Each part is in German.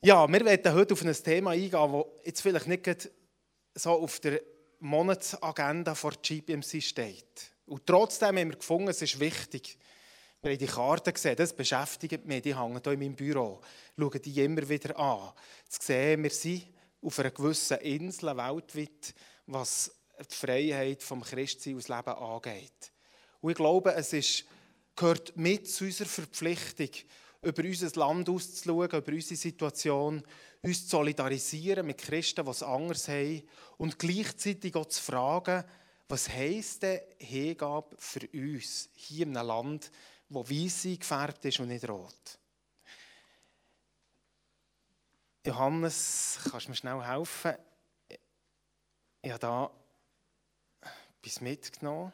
Ja, wir werden heute auf ein Thema eingehen, das jetzt vielleicht nicht so auf der Monatsagenda vor GPMC steht. Und trotzdem haben wir gefunden, es ist wichtig. Wir haben die Karten gesehen, das beschäftigt mich, die hängen hier in meinem Büro. Schauen die immer wieder an. Zu sehen, wir sind auf einer gewissen Insel weltweit, was die Freiheit vom Christsein aus Leben angeht. Und ich glaube, es ist, gehört mit zu unserer Verpflichtung, über unser Land auszuschauen, über unsere Situation, uns zu solidarisieren mit Christen, die es anders haben und gleichzeitig auch zu fragen, was heisst denn Hingabe für uns hier in einem Land, wo Weisse gefärbt ist und nicht rot? Johannes, kannst du mir schnell helfen? Ich habe da etwas mitgenommen.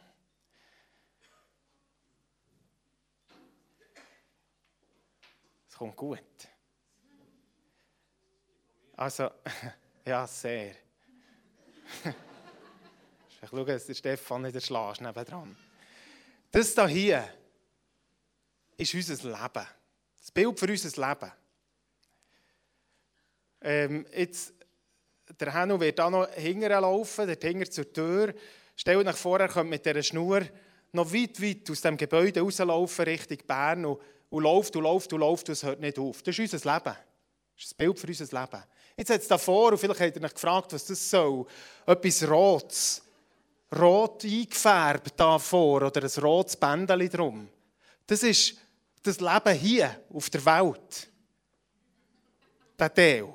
Es kommt gut. Also, ja, sehr. Ich schaue, dass der Stefan nicht erschlägt nebendran. Das hier ist unser Leben. Das Bild für unser Leben. Ähm, jetzt, der Henno wird da noch hinterher laufen, dort hinter zur Tür. Stell euch vor, er könnte mit dieser Schnur noch weit, weit aus dem Gebäude rauslaufen Richtung Bern und, und läuft und läuft und läuft und es hört nicht auf. Das ist unser Leben. Das ist das Bild für unser Leben. Jetzt hat es davor, und vielleicht habt ihr euch gefragt, was das soll. Etwas Rotes. Rot eingefärbt davor oder ein rotes Bändchen drum. Das ist das Leben hier auf der Welt. Der Teil.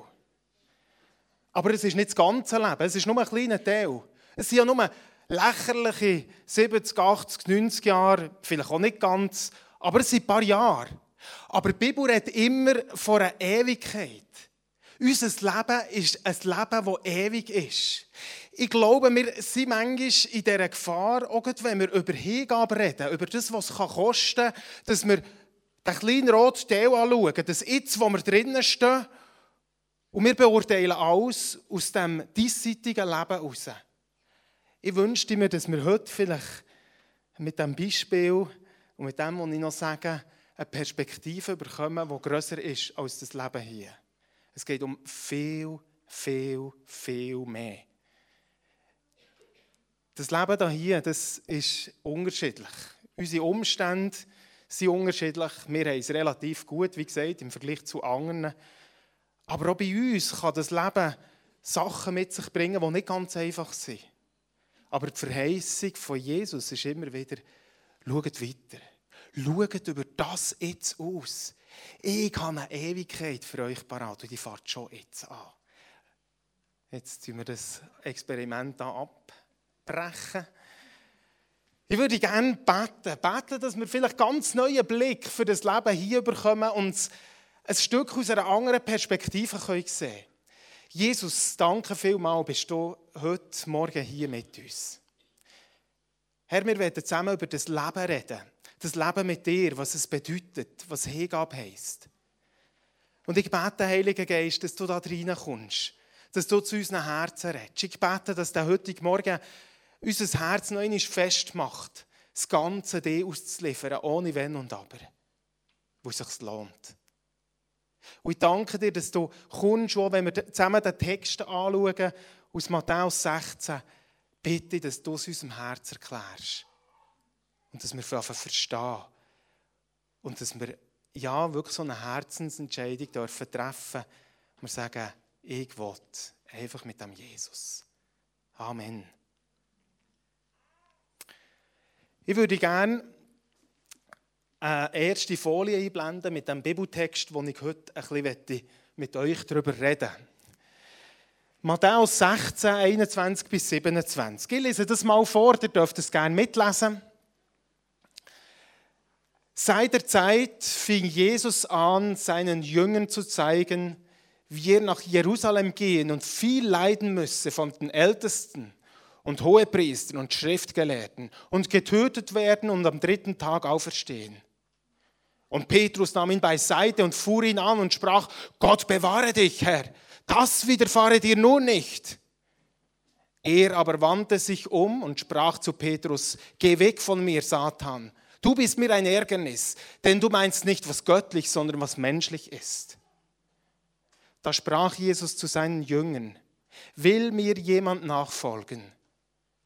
Aber es ist nicht das ganze Leben, es ist nur ein kleiner Teil. Es sind ja nur lächerliche 70, 80, 90 Jahre, vielleicht auch nicht ganz, aber es sind ein paar Jahre. Aber die Bibel redet immer von einer Ewigkeit. Unser Leben ist ein Leben, das ewig ist. Ich glaube, wir sind manchmal in dieser Gefahr, auch wenn wir über Hingabe reden, über das, was es kosten kann, dass wir den kleinen roten Teil anschauen, das Jetzt, wo wir drinnen stehen, und wir beurteilen alles aus dem diesseitigen Leben heraus. Ich wünschte mir, dass wir heute vielleicht mit diesem Beispiel und mit dem, was ich noch sage, eine Perspektive bekommen, die grösser ist als das Leben hier. Es geht um viel, viel, viel mehr. Das Leben hier, das ist unterschiedlich. Unsere Umstände sind unterschiedlich. Wir haben es relativ gut, wie gesagt, im Vergleich zu anderen. Aber auch bei uns kann das Leben Sachen mit sich bringen, die nicht ganz einfach sind. Aber die Verheißung von Jesus ist immer wieder, schaut weiter. Schaut über das jetzt aus. Ich habe eine Ewigkeit für euch parat und die fahrt schon jetzt an. Jetzt tun wir das Experiment hier abbrechen. Ich würde gerne beten, beten, dass wir vielleicht ganz neuen Blick für das Leben hier bekommen und ein Stück aus einer anderen Perspektive sehen können. Jesus, danke vielmals, bist du heute Morgen hier mit uns. Herr, wir werden zusammen über das Leben reden. Das Leben mit dir, was es bedeutet, was Hingabe heisst. Und ich bete, Heiliger Geist, dass du da reinkommst, dass du zu unseren Herzen redest. Ich bete, dass der heutige Morgen unser Herz noch einmal festmacht, das Ganze dir auszuliefern, ohne Wenn und Aber, wo es sich lohnt. Und ich danke dir, dass du kommst, auch wenn wir zusammen den Text anschauen, aus Matthäus 16, bitte, dass du es unserem Herz erklärst. Und dass wir verstehen. Und dass wir ja wirklich so eine Herzensentscheidung dürfen treffen Wir sagen, ich will einfach mit dem Jesus. Amen. Ich würde gerne eine erste Folie einblenden mit dem Bibeltext, den ich heute ein bisschen mit euch darüber reden Matthäus 16, 21 bis 27. Ich lese das mal vor, ihr dürft es gerne mitlesen. Seit der Zeit fing Jesus an, seinen Jüngern zu zeigen, wie er nach Jerusalem gehen und viel leiden müsse von den Ältesten und Hohepriestern und Schriftgelehrten und getötet werden und am dritten Tag auferstehen. Und Petrus nahm ihn beiseite und fuhr ihn an und sprach, Gott bewahre dich, Herr, das widerfahre dir nur nicht. Er aber wandte sich um und sprach zu Petrus, Geh weg von mir, Satan, du bist mir ein Ärgernis, denn du meinst nicht, was göttlich, sondern was menschlich ist. Da sprach Jesus zu seinen Jüngern, will mir jemand nachfolgen,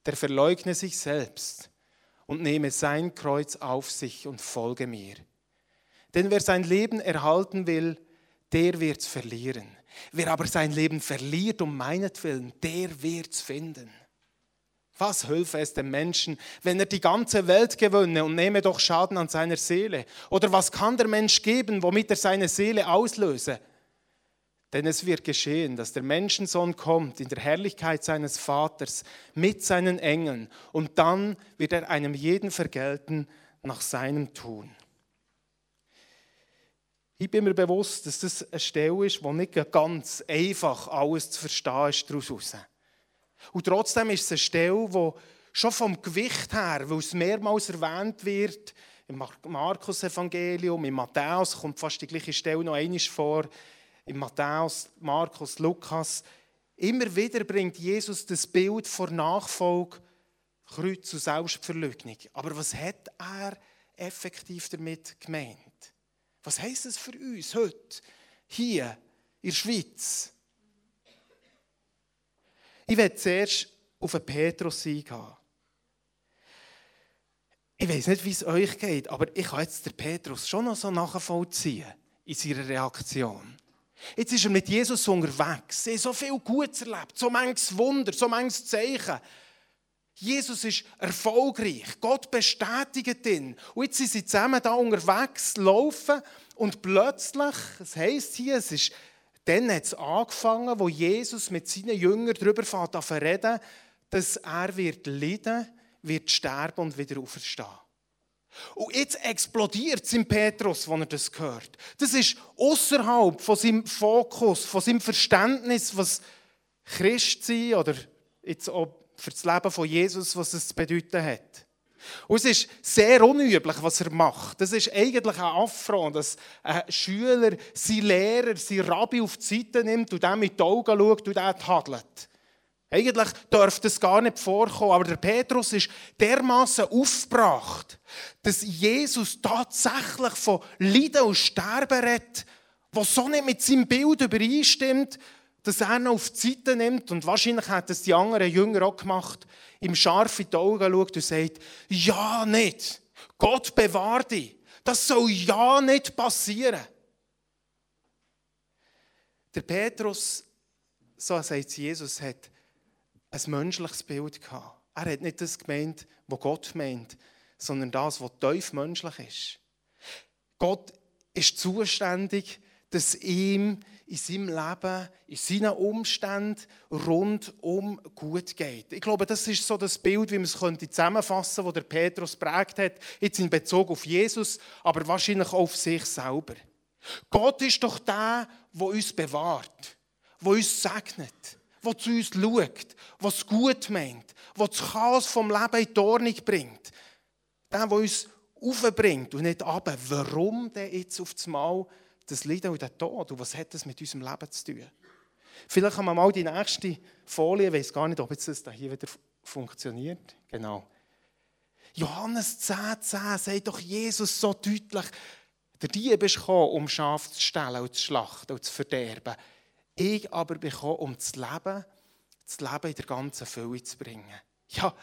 der verleugne sich selbst und nehme sein Kreuz auf sich und folge mir. Denn wer sein Leben erhalten will, der wird's verlieren. Wer aber sein Leben verliert um meinetwillen, der wird's finden. Was hülfe es dem Menschen, wenn er die ganze Welt gewönne und nehme doch Schaden an seiner Seele? Oder was kann der Mensch geben, womit er seine Seele auslöse? Denn es wird geschehen, dass der Menschensohn kommt in der Herrlichkeit seines Vaters mit seinen Engeln und dann wird er einem jeden vergelten nach seinem Tun. Ich bin mir bewusst, dass das eine Stelle ist, wo nicht ganz einfach alles zu verstehen ist daraus. Und trotzdem ist es eine Stelle, wo schon vom Gewicht her, weil es mehrmals erwähnt wird, im Markus-Evangelium, im Matthäus kommt fast die gleiche Stelle noch einmal vor, im Matthäus, Markus, Lukas. Immer wieder bringt Jesus das Bild vor Nachfolge, Kreuz und Selbstverleugnung. Aber was hat er effektiv damit gemeint? Was heisst es für uns heute, hier in der Schweiz? Ich werde zuerst auf den Petrus eingehen. Ich weiß nicht, wie es euch geht, aber ich kann jetzt den Petrus schon noch so nachvollziehen in seiner Reaktion. Jetzt ist er mit Jesus unterwegs. Er hat so viel Gutes erlebt, so manches Wunder, so manches Zeichen. Jesus ist erfolgreich. Gott bestätigt ihn. Und jetzt sind sie zusammen da unterwegs, laufen und plötzlich, es heisst hier, es ist, dann hat es angefangen, wo Jesus mit seinen Jüngern darüber fährt, zu reden, dass er wird leiden, wird sterben und wieder auferstehen. Und jetzt explodiert es im Petrus, wenn er das hört. Das ist außerhalb von seinem Fokus, von seinem Verständnis, was Christ sein oder jetzt auch für das Leben von Jesus, was es zu bedeuten hat. Und es ist sehr unüblich, was er macht. Das ist eigentlich ein Affront, dass ein Schüler seinen Lehrer, seinen Rabbi auf die Seite nimmt und dem mit den Augen schaut und ihn tadelt. Eigentlich dürfte es gar nicht vorkommen, aber der Petrus ist dermaßen aufgebracht, dass Jesus tatsächlich von Leiden und Sterben redet, was so nicht mit seinem Bild übereinstimmt, dass er ihn auf die Seite nimmt und wahrscheinlich hat es die anderen Jünger auch gemacht, ihm scharf in die Augen schaut und sagt, ja nicht, Gott bewahrt dich, das soll ja nicht passieren. Der Petrus, so sagt Jesus, hat ein menschliches Bild gehabt. Er hat nicht das gemeint, was Gott meint, sondern das, was tief menschlich ist. Gott ist zuständig, dass ihm in seinem Leben, in seinen Umständen rundum gut geht. Ich glaube, das ist so das Bild, wie man es zusammenfassen könnte, das der Petrus prägt hat, jetzt in Bezug auf Jesus, aber wahrscheinlich auch auf sich selber. Gott ist doch der, der uns bewahrt, der uns segnet, der zu uns schaut, der es gut meint, der das Chaos vom Leben in die Ordnung bringt. Der, der uns aufbringt und nicht ab. Warum denn jetzt auf das Mal das Leiden und der Tod. Und was hat das mit unserem Leben zu tun? Vielleicht haben wir mal die nächste Folie, ich weiß gar nicht, ob jetzt das hier wieder funktioniert. Genau. Johannes 10, 10 sagt doch Jesus so deutlich, der Dieb ist gekommen, um Schafe zu stellen und zu schlachten und zu verderben. Ich aber bin gekommen, um das Leben, das Leben in der ganzen Fülle zu bringen. Ja,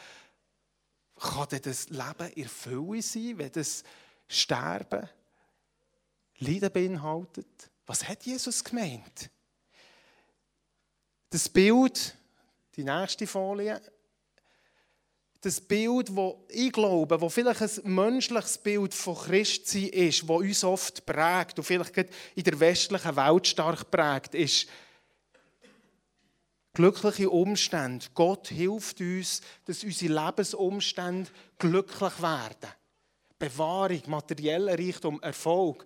kann denn das Leben in Fülle sein, wenn das Sterben Leiden beinhaltet. Was hat Jesus gemeint? Das Bild, die nächste Folie, das Bild, wo ich glaube, wo vielleicht ein menschliches Bild von Christsein ist, wo uns oft prägt und vielleicht in der westlichen Welt stark prägt, ist glückliche Umstände. Gott hilft uns, dass unsere Lebensumstände glücklich werden. Bewahrung, materieller Reichtum, Erfolg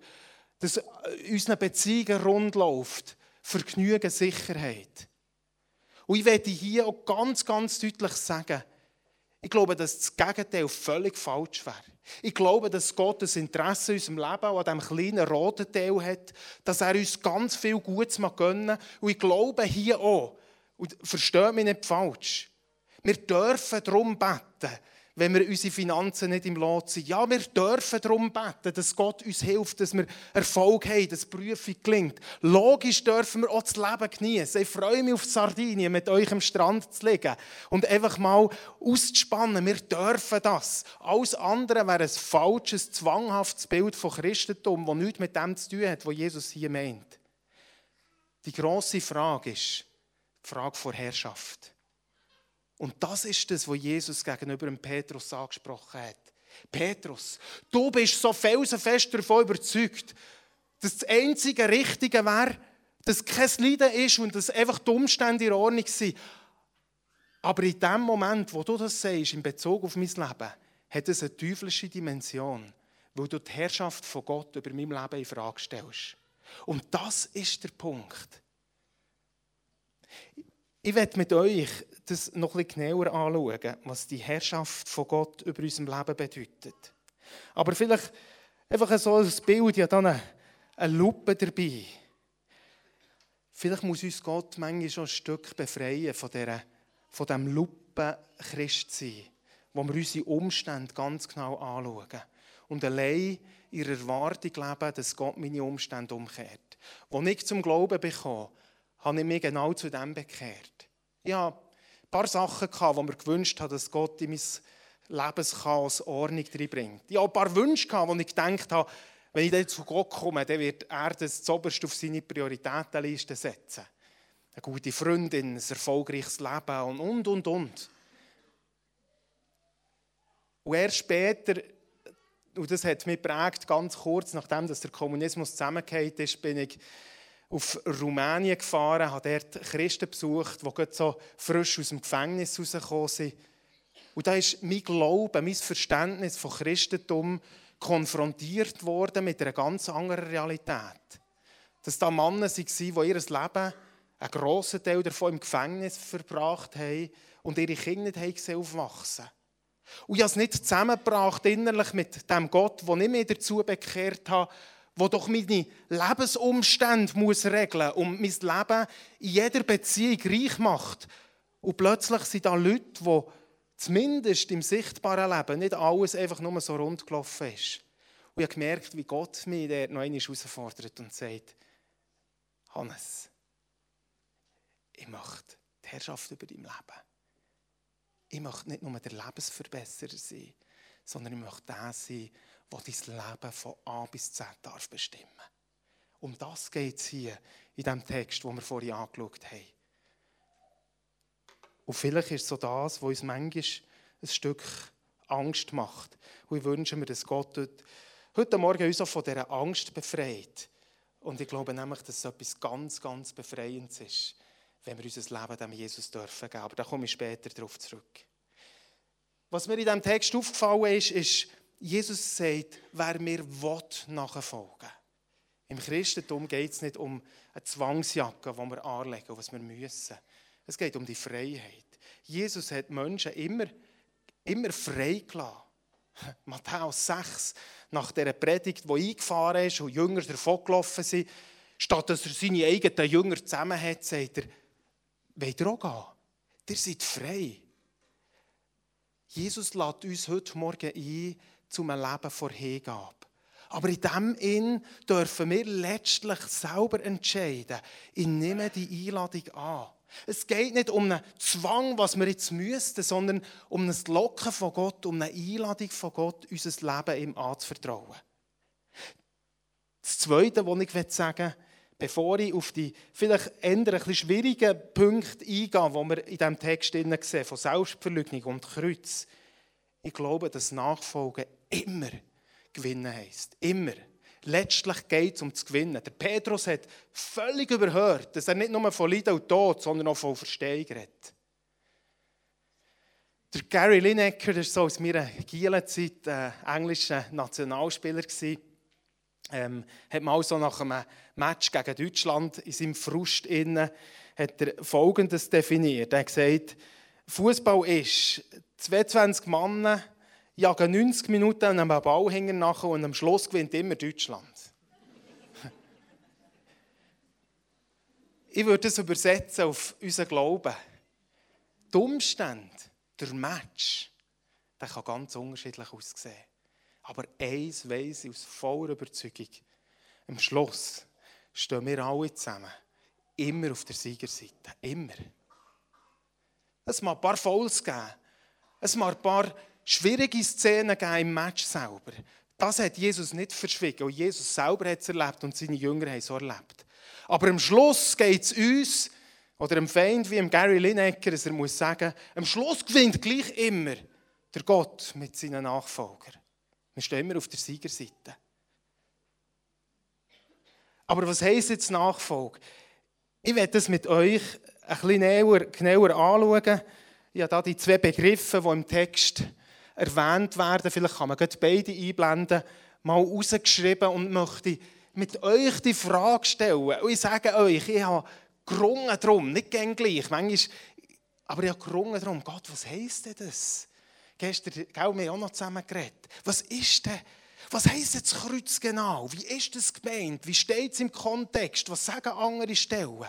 dass unsere Beziehungen rund läuft, Vergnügen, Sicherheit. Und ich werde hier auch ganz, ganz deutlich sagen, ich glaube, dass das Gegenteil völlig falsch wäre. Ich glaube, dass Gott ein Interesse in unserem Leben an diesem kleinen roten Teil hat, dass er uns ganz viel Gutes gönnen mag. Und ich glaube hier auch, und versteht mich nicht falsch, wir dürfen darum beten, wenn wir unsere Finanzen nicht im Lot sind. Ja, wir dürfen darum beten, dass Gott uns hilft, dass wir Erfolg haben, dass die Prüfung gelingt. Logisch dürfen wir auch das Leben genießen. Ich freue mich auf Sardinien, mit euch am Strand zu liegen und einfach mal auszuspannen. Wir dürfen das. Alles andere wäre ein falsches, zwanghaftes Bild von Christentum, das nichts mit dem zu tun hat, was Jesus hier meint. Die grosse Frage ist die Frage der Herrschaft. Und das ist das, was Jesus gegenüber dem Petrus angesprochen hat. Petrus, du bist so felsenfest davon überzeugt, dass das einzige Richtige wäre, dass kein Leiden ist und dass einfach die Umstände in Ordnung sind. Aber in dem Moment, wo du das sagst, in Bezug auf mein Leben, hat es eine teuflische Dimension, weil du die Herrschaft von Gott über mein Leben in Frage stellst. Und das ist der Punkt. Ich werde mit euch das noch ein bisschen genauer anschauen, was die Herrschaft von Gott über unserem Leben bedeutet. Aber vielleicht einfach so ein Bild, ja dann eine, Lupe dabei. Vielleicht muss uns Gott manchmal schon ein Stück befreien von, dieser, von diesem Lupen-Christsein, wo wir unsere Umstände ganz genau anschauen und allein in der Erwartung leben, dass Gott meine Umstände umkehrt. Als ich zum Glauben bekam, habe ich mich genau zu dem bekehrt. Ich hatte ein paar Sachen, die mir gewünscht habe, dass Gott in mein Lebenschaos Ordnung reinbringt. Ich hatte ein paar Wünsche, wo ich gedacht habe, wenn ich dann zu Gott komme, dann wird er das zuoberst auf seine Prioritätenliste setzen. Eine gute Freundin, ein erfolgreiches Leben und, und, und, und. Und erst später, und das hat mich prägt, ganz kurz nachdem dass der Kommunismus zusammengefallen ist, bin ich auf Rumänien gefahren, habe dort Christen besucht, die so frisch aus dem Gefängnis rausgekommen sind. Und da ist mein Glaube, mein Verständnis von Christentum konfrontiert worden mit einer ganz anderen Realität. Dass da Männer waren, die ihr Leben, einen grossen Teil davon im Gefängnis verbracht haben und ihre Kinder nicht aufwachsen Und ich habe es nicht zusammengebracht innerlich mit dem Gott, den ich mich dazu bekehrt habe, wo doch meine Lebensumstände muss regeln und mein Leben in jeder Beziehung reich macht. Und plötzlich sind da Leute, die zumindest im sichtbaren Leben nicht alles einfach nur so rund gelaufen ist. Und ich habe gemerkt, wie Gott mich dort noch einmal herausfordert und sagt, Hannes, ich möchte die Herrschaft über dein Leben. Ich möchte nicht nur der Lebensverbesserer sein, sondern ich möchte der sein, der dein Leben von A bis Z darf bestimmen Um das geht es hier in dem Text, den wir vorhin angeschaut haben. Und vielleicht ist es so das, was uns manchmal ein Stück Angst macht. Und ich wünsche mir, dass Gott heute Morgen uns auch von dieser Angst befreit. Und ich glaube nämlich, dass es etwas ganz, ganz Befreiendes ist, wenn wir unser Leben dem Jesus dürfen geben. Aber da komme ich später darauf zurück. Was mir in diesem Text aufgefallen ist, ist, Jesus sagt, wer mir nachfolgen Im Christentum geht es nicht um eine Zwangsjacke, die wir anlegen, was wir müssen. Es geht um die Freiheit. Jesus hat Menschen immer, immer frei gelassen. Matthäus 6, nach dieser Predigt, die eingefahren ist und Jünger davon gelaufen sind, statt dass er seine eigenen Jünger zusammen hat, sagt er, wollt ihr auch gehen? Ihr seid frei. Jesus lädt uns heute Morgen ein, zum Leben vor Hingabe. Aber in dem Inn dürfen wir letztlich selber entscheiden. Ich nehme die Einladung an. Es geht nicht um einen Zwang, was wir jetzt müssten, sondern um ein Locken von Gott, um eine Einladung von Gott, unser Leben ihm anzuvertrauen. Das Zweite, was ich sagen will, bevor ich auf die vielleicht eher ein schwierigen Punkte eingehe, die wir in diesem Text sehen, von Selbstverleugnung und Kreuz, ich glaube, dass Nachfolgen immer gewinnen heisst. Immer. Letztlich geht es um das Gewinnen. Der Petrus hat völlig überhört, dass er nicht nur von Leiden und Tod, sondern auch von Verstehung redet. Der Gary Lineker, der war so aus meiner Gielenzeit äh, englischer Nationalspieler. Ähm, hat mal so nach einem Match gegen Deutschland in seinem Frust innen, hat er Folgendes definiert. Er hat gesagt, Fußball ist 22 Männer jagen 90 Minuten einem Ballhänger nach und am Schluss gewinnt immer Deutschland. ich würde das übersetzen auf unseren Glauben. Die Umstände, der Match, der kann ganz unterschiedlich aussehen. Aber eins weiss ich aus voller Überzeugung. Am Schluss stehen wir alle zusammen. Immer auf der Siegerseite. Immer. Es mag ein paar Fouls geben. Es mag ein paar schwierige Szenen geben im Match selber. Das hat Jesus nicht verschwiegen. Und Jesus selber hat es erlebt und seine Jünger haben es so erlebt. Aber am Schluss geht es uns, oder dem Feind wie dem Gary Lineker, dass er muss sagen, am Schluss gewinnt gleich immer der Gott mit seinen Nachfolgern. Wir stehen immer auf der Siegerseite. Aber was heisst jetzt Nachfolge? Ich werde das mit euch ein bisschen näher, genauer anschauen. Ich habe hier die zwei Begriffe, die im Text erwähnt werden, vielleicht kann man beide einblenden, mal rausgeschrieben und möchte mit euch die Frage stellen. Und ich sage euch, ich habe gerungen darum, nicht gern gleich, manchmal, aber ich habe gerungen darum, Gott, was heisst denn das? Gestern, gell, wir haben auch noch zusammen geredet. Was ist denn, was heisst jetzt Kreuz genau? Wie ist das gemeint? Wie steht es im Kontext? Was sagen andere Stellen?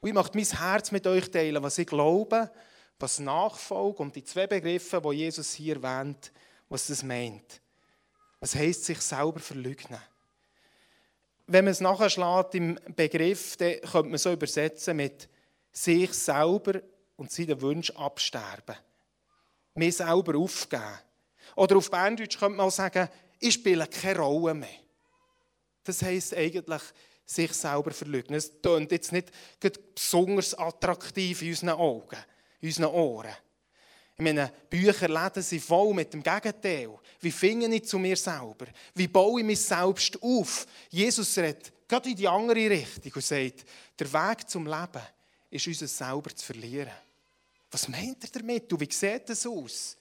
Und ich möchte mein Herz mit euch teilen, was ich glaube, was Nachfolge und die zwei Begriffe, die Jesus hier erwähnt, was das meint. Was heisst sich selber verleugnen? Wenn man es nachschlägt im Begriff, dann könnte man so übersetzen mit sich selber und seinen Wunsch absterben. Mir selber aufgeben. Oder auf Berndeutsch könnte man auch sagen, ich spiele keine Rolle mehr. Das heisst eigentlich, sich selber verleugnen. Es klingt jetzt nicht besonders attraktiv in unseren Augen in unseren Ohren. Ich meine, Bücherläden sind voll mit dem Gegenteil. Wie finde ich zu mir selber? Wie baue ich mich selbst auf? Jesus redet gerade in die andere Richtung und sagt, der Weg zum Leben ist, uns selber zu verlieren. Was meint er damit? Du, wie sieht das aus?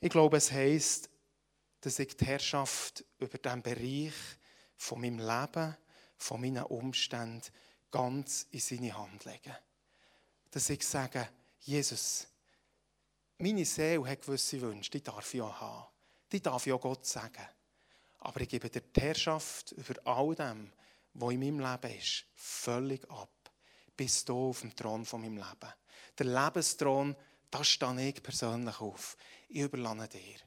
Ich glaube, es heisst, dass ich die Herrschaft über diesen Bereich von meinem Leben, von meinen Umständen ganz in seine Hand legen. Dass ich sage, Jesus, meine Seele hat gewisse Wünsche, die darf ich auch haben. Die darf ich auch Gott sagen. Aber ich gebe dir die Herrschaft über all dem, was in meinem Leben ist, völlig ab. Bist du auf dem Thron von meinem Leben. Der Lebensthron, da stehe ich persönlich auf. Ich überlasse dir.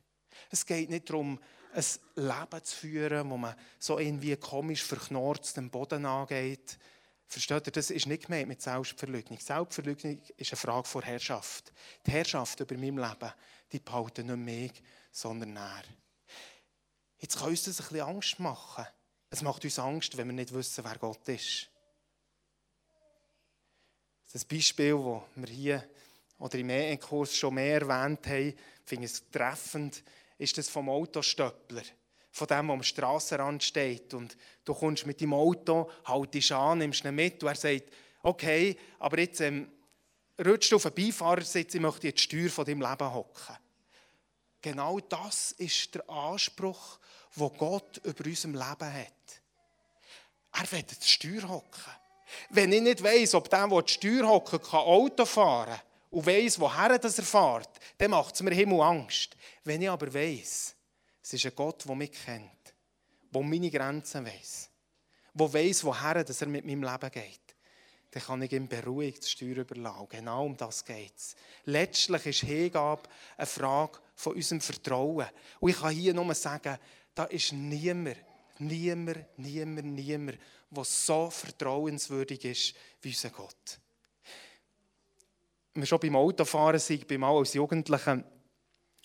Es geht nicht darum, ein Leben zu führen, wo man so irgendwie komisch verknorzt den Boden angeht, Versteht ihr, das ist nicht gemeint mit Selbstverleugnung. Selbstverleugnung ist eine Frage von Herrschaft. Die Herrschaft über mein Leben, die behalten nicht mich, sondern er. Jetzt kann uns das ein bisschen Angst machen. Es macht uns Angst, wenn wir nicht wissen, wer Gott ist. Das Beispiel, das wir hier oder im E-Kurs schon mehr erwähnt haben, finde ich es treffend, ist das vom Autostöppler von dem, der am Strassenrand steht. Und du kommst mit dem Auto, haltest an, nimmst ihn mit und er sagt, okay, aber jetzt ähm, rutschst du auf den Beifahrersitz, ich möchte jetzt die Steuer von deinem Leben hocken. Genau das ist der Anspruch, den Gott über unserem Leben hat. Er will die Steuer hocken. Wenn ich nicht weiss, ob der, der die Steuer hocken kann, Auto fahren und weiss, woher das er fährt, dann macht es mir Himmel Angst. Wenn ich aber weiss, es ist ein Gott, der mich kennt, der meine Grenzen weiß, der weiß, woher dass er mit meinem Leben geht. Dann kann ich ihm beruhigt die Steuer überlassen. Genau um das geht es. Letztlich ist Hingabe eine Frage von unserem Vertrauen. Und ich kann hier nur sagen, da ist niemand, niemand, niemand, niemand, der so vertrauenswürdig ist wie unser Gott. Wir schon beim Autofahren sind, mal als Jugendlicher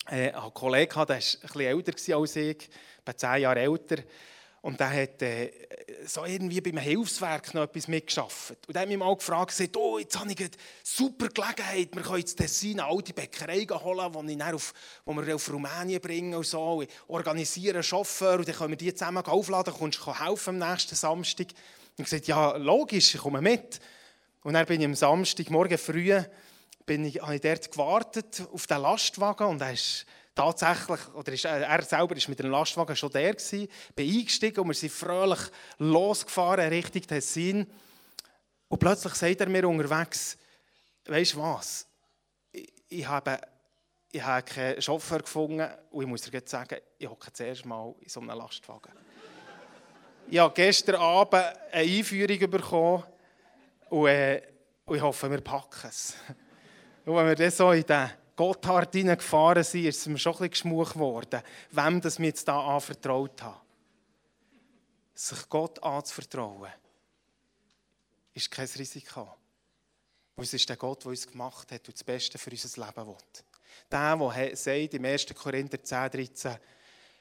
äh, einen Kollegen der war etwas älter als ich, etwa zehn Jahre älter. Und der hat äh, so irgendwie bei einem Hilfswerk noch etwas mitgeschafft. Und er hat mich mal gefragt, gesagt, oh, jetzt habe ich eine super Gelegenheit, wir können ins Tessin eine alte Bäckerei holen, die, wir auf Rumänien bringen und so. Ich organisiere einen Chauffeur und dann können wir die zusammen aufladen, kommst du helfen am nächsten Samstag. Und ich gesagt, ja, logisch, ich komme mit. Und dann bin ich am Samstag morgen früh bin ich, habe ich dort gewartet auf den Lastwagen und er ist tatsächlich, oder ist, er selber ist mit dem Lastwagen schon der gewesen, bin eingestiegen und wir sind fröhlich losgefahren Richtung Tessin und plötzlich sagt er mir unterwegs, weißt du was, ich, ich habe ich habe keinen Chauffeur gefunden und ich muss dir sagen, ich hocke zuerst mal in so einem Lastwagen. ich habe gestern Abend eine Einführung bekommen und, äh, und ich hoffe, wir packen es. Und wenn wir dann so in den Gotthard hineingefahren sind, ist es mir schon ein bisschen geschmuch geworden, wem das wir jetzt hier anvertraut haben. Sich Gott anzuvertrauen, ist kein Risiko. Weil es ist der Gott, der uns gemacht hat und das Beste für unser Leben will. Der, der sagt im 1. Korinther 10, 13,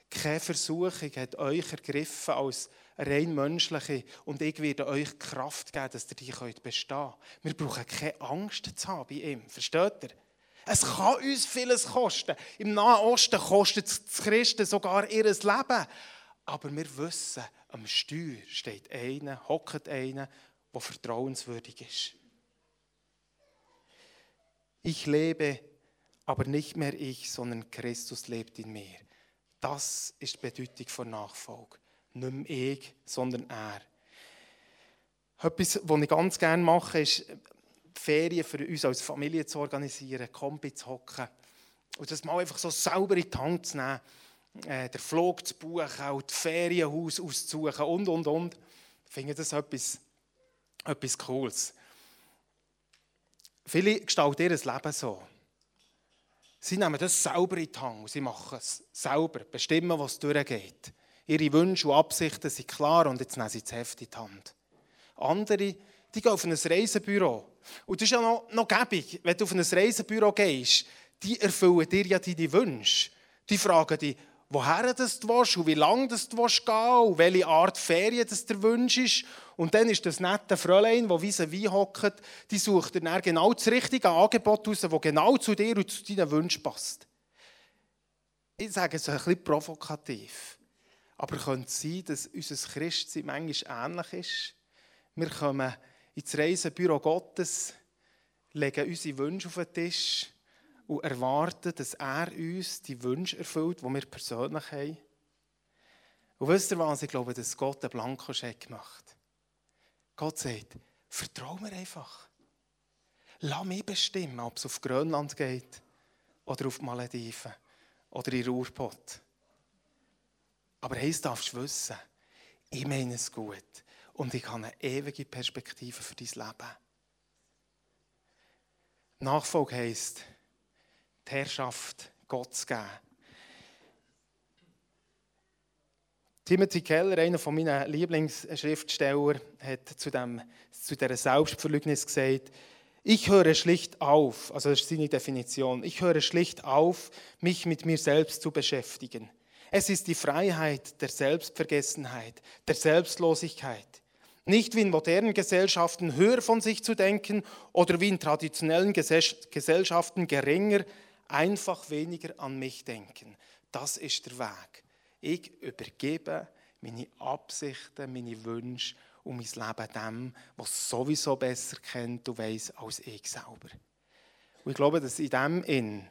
keine Versuchung hat euch ergriffen als rein menschliche und ich werde euch Kraft geben, dass ihr die bestehen könnt. Wir brauchen keine Angst zu haben bei ihm. Versteht ihr? Es kann uns vieles kosten. Im Nahen Osten kostet es Christen sogar ihr Leben. Aber wir wissen, am Steuer steht einer, hockt einer, der vertrauenswürdig ist. Ich lebe, aber nicht mehr ich, sondern Christus lebt in mir. Das ist die Bedeutung von Nachfolge. Nicht mehr ich, sondern er. Etwas, was ich ganz gerne mache, ist, Ferien für uns als Familie zu organisieren, Kombi zu hocken und das mal einfach so sauber in die Hand zu nehmen, äh, den Flug zu buchen, auch das Ferienhaus auszusuchen und, und, und. Ich finde das etwas, etwas Cooles. Viele gestalten ihr Leben so. Sie nehmen das sauber in die Hand sie machen es sauber, bestimmen, was durchgeht. Ihre Wünsche und Absichten sind klar und jetzt nehmen sie das Heft in die Hand. Andere die gehen auf ein Reisebüro. Und das ist ja noch, noch gäbig, wenn du auf ein Reisebüro gehst, die erfüllen dir ja deine Wünsche. Die fragen dich, woher das du willst und wie lange du willst und welche Art Ferien das der Wunsch ist. Und dann ist das nette Fräulein, das wie wie hockt, die sucht dann genau das richtige Angebot aus, das genau zu dir und zu deinen Wünschen passt. Ich sage es ein bisschen provokativ. Aber könnte es sein, dass unser Christsein manchmal ähnlich ist? Wir kommen ins Reisebüro Gottes, legen unsere Wünsche auf den Tisch und erwarten, dass er uns die Wünsche erfüllt, die wir persönlich haben. Und wisst ihr was? Ich glaube, dass Gott einen Blankoscheck macht. Gott sagt, vertrau mir einfach. Lass mich bestimmen, ob es auf Grönland geht oder auf die Malediven oder in Ruhrpott. Aber eins darfst wissen, ich meine es gut und ich habe eine ewige Perspektive für dein Leben. Nachfolge heisst, die Herrschaft Gott zu geben. Timothy Keller, einer meiner Lieblingsschriftsteller, hat zu, dem, zu dieser Selbstverlügnis gesagt, ich höre schlicht auf, also das ist seine Definition, ich höre schlicht auf, mich mit mir selbst zu beschäftigen. Es ist die Freiheit der Selbstvergessenheit, der Selbstlosigkeit. Nicht wie in modernen Gesellschaften höher von sich zu denken oder wie in traditionellen Gesellschaften geringer, einfach weniger an mich denken. Das ist der Weg. Ich übergebe meine Absichten, meine Wünsche und mein Leben dem, was sowieso besser kennt und weiß als ich selber. Und ich glaube, dass in dem in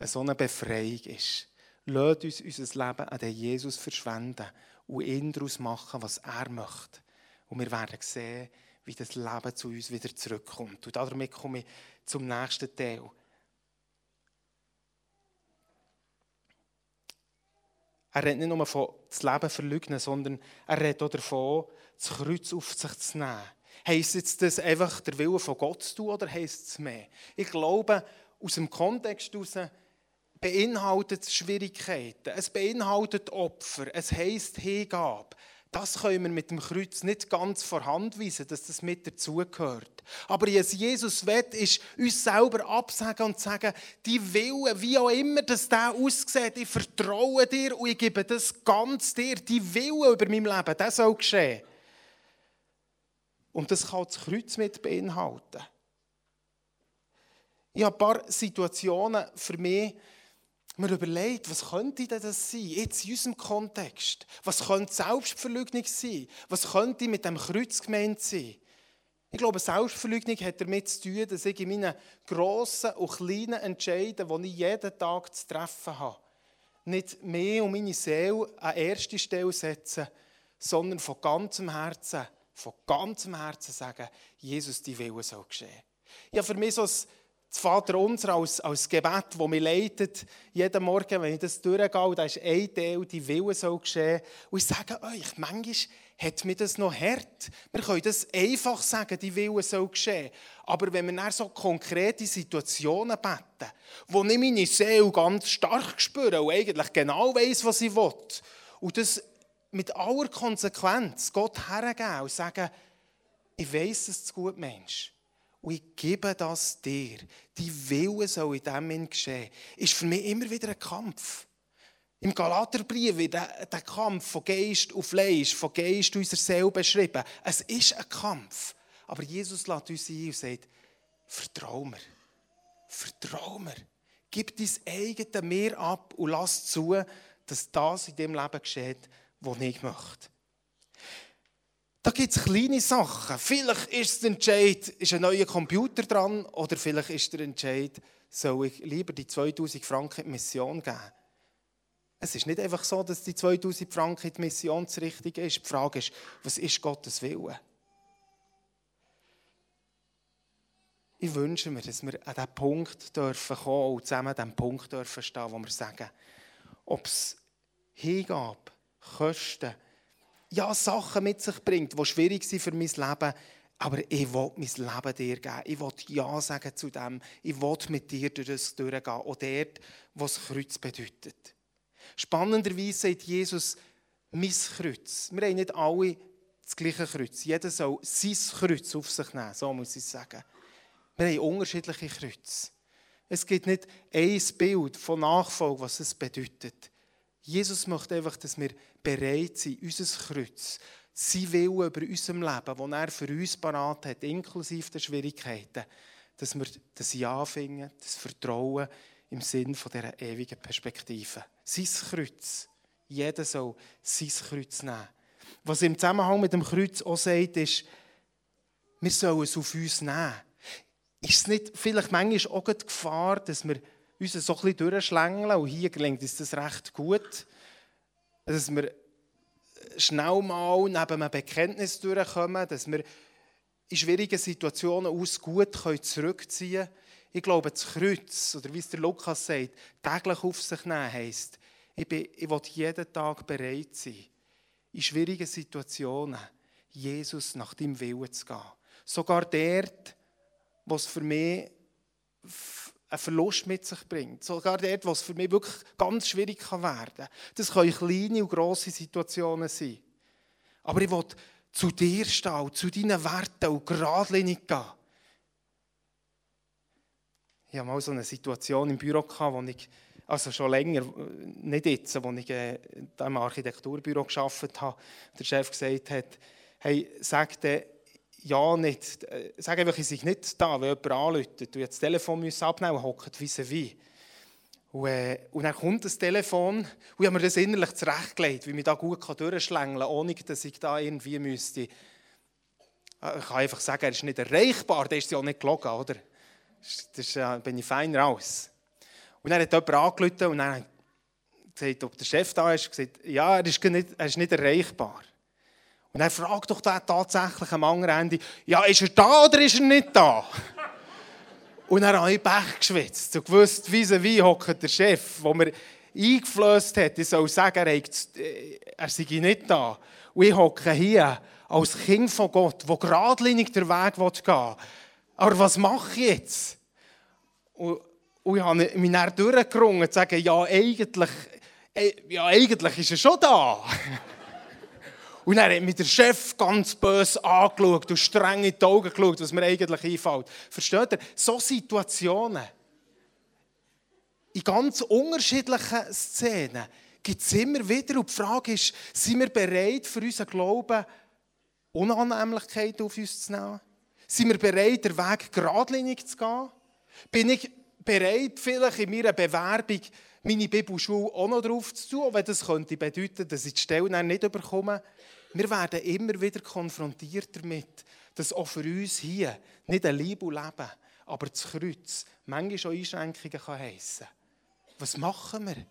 so eine Befreiung ist. Lasst uns unser Leben an den Jesus verschwenden und ihn daraus machen, was er möchte. Und wir werden sehen, wie das Leben zu uns wieder zurückkommt. Und damit komme ich zum nächsten Teil. Er redet nicht nur von das Leben verleugnen, sondern er redet auch davon, das Kreuz auf sich zu nehmen. Heißt jetzt das einfach der Wille von Gott zu tun oder heisst es mehr? Ich glaube, aus dem Kontext heraus beinhaltet Schwierigkeiten, es beinhaltet Opfer, es heisst Hingabe, das können wir mit dem Kreuz nicht ganz vorhandweisen, dass das mit dazugehört. Aber was Jesus will, ist uns selber absagen und sagen, die Wille, wie auch immer das der aussieht, ich vertraue dir und ich gebe das ganz dir. Die Wille über mein Leben, das soll geschehen. Und das kann das Kreuz mit beinhalten. Ich habe ein paar Situationen für mich, mir überlegt, was könnte denn das sein, jetzt in unserem Kontext? Was könnte Selbstverleugnung sein? Was könnte mit dem Kreuz gemeint sein? Ich glaube, Selbstverleugnung hat damit zu tun, dass ich in meinen grossen und kleinen Entscheiden, die ich jeden Tag zu treffen habe, nicht mehr um meine Seele an erste Stelle setze, sondern von ganzem Herzen, von ganzem Herzen sagen, Jesus, die Wille soll geschehen. Ja, für mich so ein das Vater unser als, als Gebet, das mich leitet, jeden Morgen, wenn ich das durchgehe, da ist ein Teil, die Wille soll geschehen. Und ich sage euch, manchmal hat mir das noch hart. Wir können das einfach sagen, die Wille soll geschehen. Aber wenn wir dann so konkrete Situationen beten, wo ich meine Seele ganz stark spüre und eigentlich genau weiß, was ich will, und das mit aller Konsequenz Gott hergeben und sagen, ich weiß es zu gut, Mensch. Und ich gebe das dir. Die Wille soll in dem geschehen. Ist für mich immer wieder ein Kampf. Im Galaterbrief wird der, der Kampf von Geist und Fleisch, von Geist unserer Seele beschrieben. Es ist ein Kampf. Aber Jesus lädt uns ein und sagt, vertrau mir. Vertrau mir. Gib dein eigenes Meer ab und lass zu, dass das in dem Leben geschieht, was ich möchte. Da gibt es kleine Sachen. Vielleicht ist der Entscheid, ist ein neuer Computer dran oder vielleicht ist der Entscheid, soll ich lieber die 2000 Franken in die Mission geben. Es ist nicht einfach so, dass die 2000 Franken in die Missionsrichtung ist. Die Frage ist, was ist Gottes Wille? Ich wünsche mir, dass wir an diesen Punkt dürfen kommen und zusammen an diesem Punkt dürfen wo wir sagen, ob es Hingabe, Kosten, ja, Sachen mit sich bringt, die schwierig sind für mein Leben, aber ich will mein Leben dir geben. Ich will Ja sagen zu dem. Ich will mit dir durch das durchgehen. Auch dort, was Kreuz bedeutet. Spannenderweise sagt Jesus, mein Kreuz. Wir haben nicht alle das gleiche Kreuz. Jeder soll sein Kreuz auf sich nehmen, so muss ich sagen. Wir haben unterschiedliche Kreuze. Es gibt nicht ein Bild von Nachfolge, was es bedeutet. Jesus möchte einfach, dass wir bereit sind, unser Kreuz, sein Wille über unserem Leben, das er für uns parat hat, inklusive der Schwierigkeiten, dass wir das Ja finden, das Vertrauen im Sinn von dieser ewigen Perspektive. Sein Kreuz. Jeder soll sein Kreuz nehmen. Was im Zusammenhang mit dem Kreuz auch sagt, ist, wir sollen es auf uns nehmen. Ist es nicht vielleicht manchmal auch die Gefahr, dass wir uns so ein bisschen durchschlängeln, und hier gelingt uns das recht gut, dass wir schnell mal neben einem Bekenntnis durchkommen, dass wir in schwierigen Situationen aus gut zurückziehen können ich glaube, das Kreuz, oder wie es der Lukas sagt, täglich auf sich nehmen, heisst, ich, bin, ich will jeden Tag bereit sein, in schwierigen Situationen Jesus nach deinem Willen zu gehen. Sogar dort, wo es für mich einen Verlust mit sich bringt. Sogar dort, wo es für mich wirklich ganz schwierig kann werden kann. Das können kleine und grosse Situationen sein. Aber ich will zu dir stehen, zu deinen Werten und geradlinig gehen. Ich hatte mal so eine Situation im Büro, wo ich, also schon länger, nicht jetzt, wo ich äh, im Architekturbüro gearbeitet habe, der Chef gesagt hat, hey, sag dir ja nicht, äh, sag einfach, ich sei nicht da, wenn jemand anruft, du das Telefon abnehmen und hockt wie wie. Und, äh, und dann kommt das Telefon und ich habe mir das innerlich zurechtgelegt, wie ich da gut durchschlängeln kann, ohne dass ich da irgendwie müsste. Ich kann einfach sagen, er ist nicht erreichbar, der ist ja auch nicht gelogen, oder? das äh, bin ich fein raus. Und dann hat jemand angerufen und dann gesagt, ob der Chef da ist. gesagt, ja, er ist nicht, er ist nicht erreichbar. Und er fragt doch da tatsächlich am anderen Ende, ja, ist er da oder ist er nicht da? und dann habe ich Pech geschwitzt und gewusst, wie wie hockt der Chef, der mir eingeflößt hat, ich soll sagen, er, er sei nicht da. Und ich hocke hier als Kind von Gott, der geradlinig den Weg gehen will. Aber was mache ich jetzt? Und, und ich habe mich dann durchgerungen, zu sagen, ja eigentlich, ja, eigentlich ist er schon da. Und dann hat mich der Chef ganz böse angeschaut und streng in die Augen geschaut, was mir eigentlich einfällt. Versteht ihr? So Situationen, in ganz unterschiedlichen Szenen, gibt es immer wieder. Und die Frage ist, sind wir bereit, für unseren Glauben Unannehmlichkeit auf uns zu nehmen? Sind wir bereit, den Weg geradlinig zu gehen? Bin ich bereit, vielleicht in meiner Bewerbung meine Bibelschule auch noch drauf zu tun, wenn das könnte bedeuten, dass ich die Stelle nicht bekomme? Wir werden immer wieder konfrontiert damit, dass auch für uns hier nicht ein Liebe und Leben, aber das Kreuz manchmal schon Einschränkungen heissen kann. Was machen wir?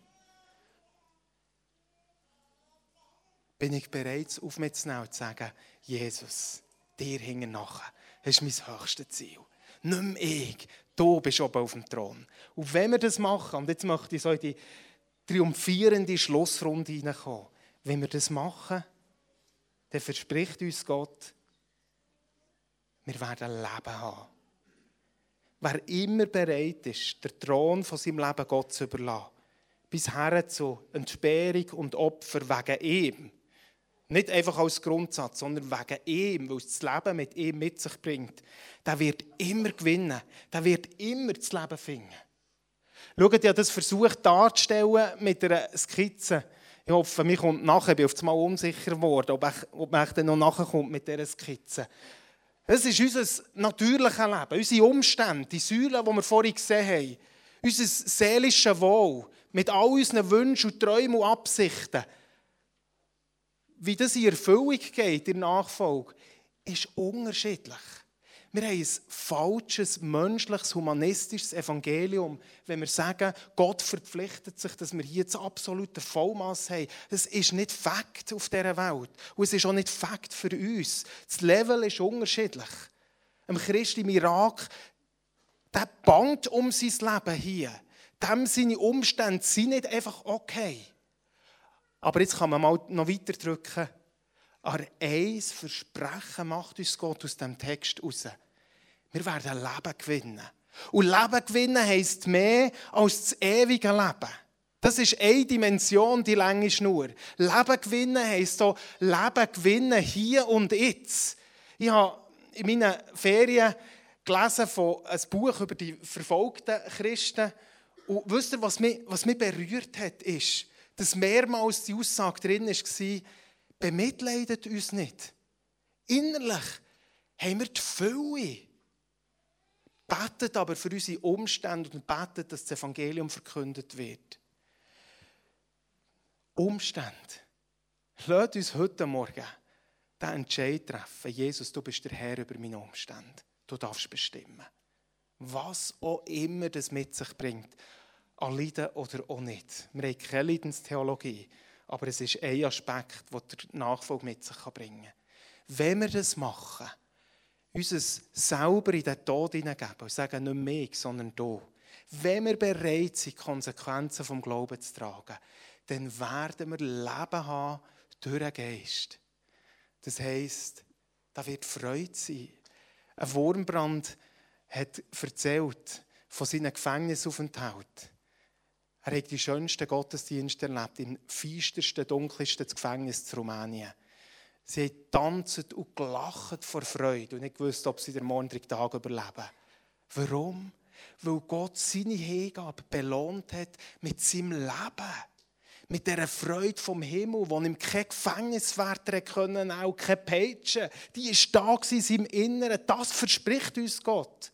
Bin ich bereit, auf mich zu nehmen und zu sagen, Jesus, dir hängen nachher. Das ist mein höchstes Ziel. Nicht mehr ich. Du bist oben auf dem Thron. Und wenn wir das machen, und jetzt möchte ich so in die triumphierende Schlussrunde hineinkommen, wenn wir das machen, dann verspricht uns Gott, wir werden Leben haben. Wer immer bereit ist, den Thron von seinem Leben Gott zu überlassen, bis her zu Entbehrung und Opfer wegen ihm, nicht einfach als Grundsatz, sondern wegen ihm, weil es das Leben mit ihm mit sich bringt, der wird immer gewinnen, der wird immer das Leben finden. Schaut, ich habe das versucht darzustellen mit einer Skizze. Ich hoffe, mir kommt nachher, ich bin auf einmal unsicher geworden, ob, ich, ob man dann noch nachkommt mit dieser Skizze. Das ist unser natürliches Leben, unsere Umstände, die Säulen, die wir vorhin gesehen haben. Unser seelisches Wohl mit all unseren Wünschen und Träumen und Absichten. Wie das in Erfüllung geht, in Nachfolge, ist unterschiedlich. Wir haben ein falsches, menschliches, humanistisches Evangelium, wenn wir sagen, Gott verpflichtet sich, dass wir hier das absolute Vollmaß haben. Das ist nicht Fakt auf dieser Welt. Und es ist auch nicht Fakt für uns. Das Level ist unterschiedlich. Ein Christ im Irak, der bangt um sein Leben hier. Dem seine Umstände sind nicht einfach okay. Aber jetzt kann man mal noch weiter drücken. Aber ein Versprechen macht uns Gott aus dem Text raus. Wir werden Leben gewinnen. Und Leben gewinnen heisst mehr als das ewige Leben. Das ist eine Dimension, die lange Schnur. Leben gewinnen heisst auch Leben gewinnen hier und jetzt. Ich habe in meinen Ferien gelesen von einem Buch über die verfolgten Christen. Und wisst ihr, was mich, was mich berührt hat, ist, dass mehrmals die Aussage drin war, bemitleidet uns nicht. Innerlich haben wir die Fülle. Betet aber für unsere Umstände und betet, dass das Evangelium verkündet wird. Umstände. Lasst uns heute Morgen den Entscheid treffen. Jesus, du bist der Herr über meine Umstände. Du darfst bestimmen. Was auch immer das mit sich bringt. An Leiden oder auch nicht. Wir haben keine Leidenstheologie. Aber es ist ein Aspekt, der der Nachfolge mit sich bringen kann. Wenn wir das machen, uns selber in den Tod hineingeben und sagen, nicht mehr sondern du. Wenn wir bereit sind, Konsequenzen vom Glauben zu tragen, dann werden wir Leben haben durch den Geist. Das heisst, da wird Freude sein. Ein Wurmbrand hat erzählt von seinem Gefängnisaufenthalt. Er hat die schönsten Gottesdienste erlebt, im feistersten, dunkelsten Gefängnis zu Rumänien. Sie haben getanzt und gelacht vor Freude und nicht gewusst, ob sie den morgigen Tag überleben. Warum? Weil Gott seine Hingabe belohnt hat mit seinem Leben. Mit dieser Freude vom Himmel, die ihm kein Gefängniswärter können, auch keine Peitsche. Die war da in seinem Inneren. Das verspricht uns Gott.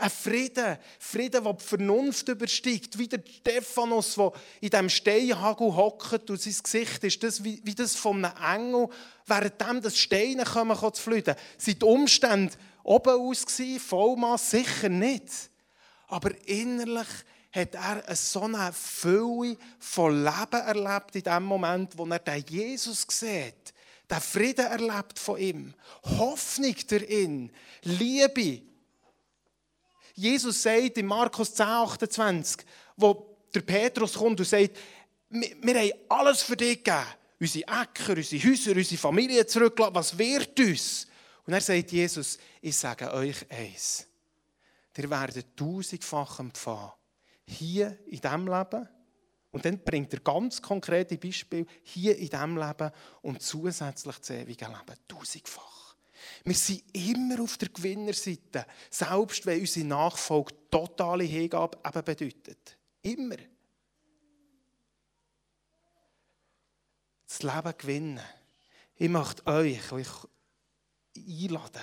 Ein Frieden, Frieden, der die Vernunft übersteigt, wie der Stephanus, der in diesem Steinhagel hockt und sein Gesicht ist das wie, wie das von einem Engel, währenddem das Steine kommen zu fliegen. Sind die Umstände oben aus gewesen, Vollmaß? Sicher nicht. Aber innerlich hat er so eine Fülle von Leben erlebt in dem Moment, wo er den Jesus sieht. Den Frieden erlebt von ihm. Hoffnung darin. Liebe. Jesus sagt in Markus 10, 28, wo der Petrus kommt und sagt, wir, wir haben alles für dich gegeben. Unsere Äcker, unsere Häuser, unsere Familie zurückgelassen. Was wird uns? Und er sagt Jesus, ich sage euch eins. Ihr werdet tausendfach empfangen. Hier in diesem Leben. Und dann bringt er ganz konkrete Beispiele hier in diesem Leben und zusätzlich das ewige Leben. Tausendfach. Wir sind immer auf der Gewinnerseite, selbst wenn unsere Nachfolge totale Hingabe bedeutet. Immer. Das Leben gewinnen. Ich möchte euch, euch einladen.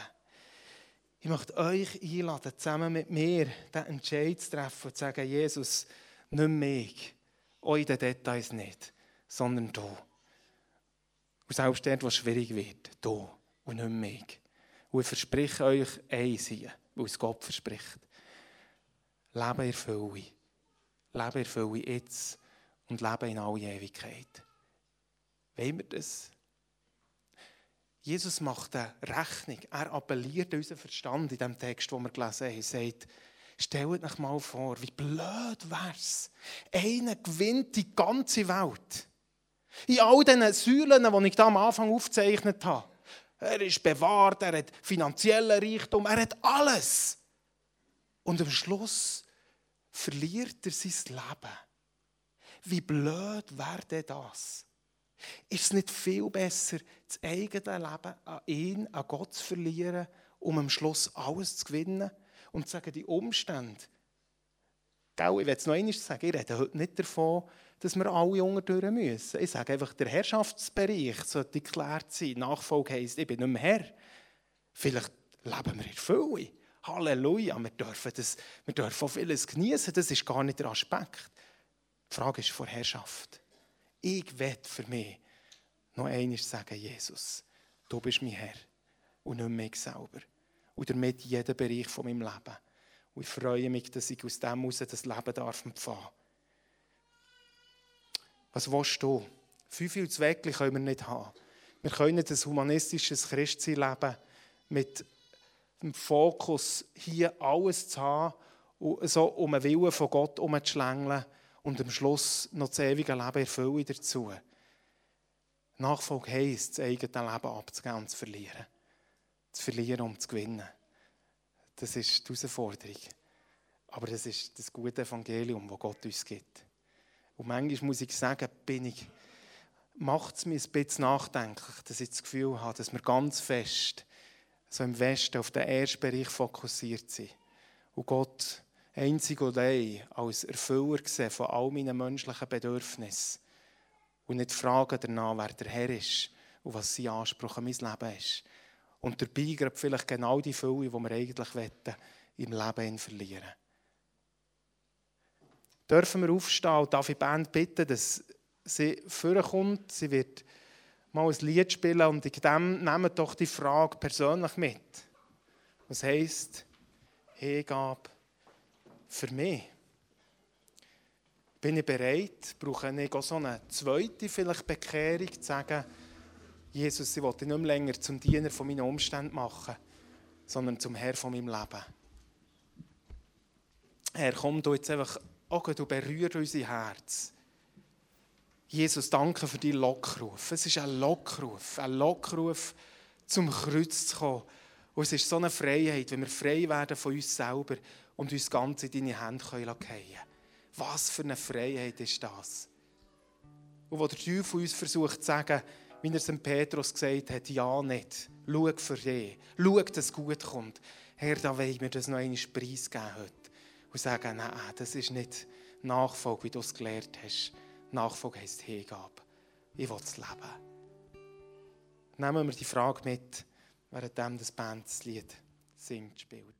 Ich möchte euch einladen, zusammen mit mir den Entscheid zu treffen und zu sagen, Jesus, nicht mehr ich, auch in den Details nicht, sondern du. Und selbst dort, wo es schwierig wird, du und nicht mehr. Und ich verspreche euch eins hier, weil es Gott verspricht. Leben in Fülle. Leben in Fülle jetzt und leben in alle Ewigkeit. Wollen wir das? Jesus macht eine Rechnung. Er appelliert unseren Verstand in dem Text, den wir gelesen haben. Er sagt, stellt euch mal vor, wie blöd wäre es. Einer gewinnt die ganze Welt In all diesen Säulen, die ich da am Anfang aufgezeichnet habe. Er ist bewahrt, er hat finanziellen Reichtum, er hat alles. Und am Schluss verliert er sein Leben. Wie blöd wäre denn das? Ist es nicht viel besser, das eigene Leben an ihn, an Gott zu verlieren, um am Schluss alles zu gewinnen und zu sagen, die Umstände, ich will es noch einmal sagen, ich rede heute nicht davon, dass wir alle unterdurch müssen. Ich sage einfach, der Herrschaftsbereich sollte geklärt sein. Nachfolge heisst, ich bin nicht mehr Herr. Vielleicht leben wir in Fülle. Halleluja, wir dürfen, das, wir dürfen auch vieles genießen, das ist gar nicht der Aspekt. Die Frage ist vor Herrschaft. Ich will für mich noch einmal sagen, Jesus, du bist mein Herr und nicht mehr ich selber. Und damit jeden Bereich von meinem Leben. Und ich freue mich, dass ich aus dem heraus das Leben darf empfangen Was willst du? Fünf viel zu können wir nicht haben. Wir können ein humanistisches Christsein leben mit dem Fokus, hier alles zu haben so um den Willen von Gott herumzuschlängeln und am Schluss noch das ewige Leben erfüllen dazu. Nachfolge heisst, das eigene Leben abzugeben und zu verlieren. Zu verlieren, um zu gewinnen. Das ist die Herausforderung. Aber das ist das gute Evangelium, das Gott uns gibt. Und manchmal muss ich sagen, bin ich, macht es mir ein bisschen nachdenklich, dass ich das Gefühl habe, dass wir ganz fest so im Westen auf den ersten Bereich fokussiert sind. Und Gott einzig und allein als Erfüller sehen von all meinen menschlichen Bedürfnissen. Und nicht fragen danach, wer der Herr ist und was sein Anspruch an mein Leben ist. Und dabei gerade vielleicht genau die Fülle, die wir eigentlich wollen, im Leben verlieren. Dürfen wir aufstehen und darf die Band bitten, dass sie vorkommt. Sie wird mal ein Lied spielen und in dem nehmen doch die Frage persönlich mit. Was heisst Hingabe für mich? Bin ich bereit, brauche ich auch so eine zweite vielleicht Bekehrung, zu sagen, Jesus, ich dich nicht mehr länger zum Diener von meinen Umständen machen, sondern zum Herr von meinem Leben. Herr, komm du jetzt einfach, oh du berühr unser Herz. Jesus, danke für deinen Lockruf. Es ist ein Lockruf, ein Lockruf, zum Kreuz zu kommen. Und es ist so eine Freiheit, wenn wir frei werden von uns selber und uns ganz in deine Hände fallen können. Was für eine Freiheit ist das? Und wo der Teufel uns versucht zu sagen, wie er es Petrus gesagt hat, ja nicht. Schau für dich. Schau, dass es gut kommt. Herr, da will ich mir das noch einmal preisgeben heute. Und sagen, nein, das ist nicht Nachfolge, wie du es gelernt hast. Nachfolge heisst Hingabe. Ich will es leben. Nehmen wir die Frage mit, während das Band das Lied singt, spielt.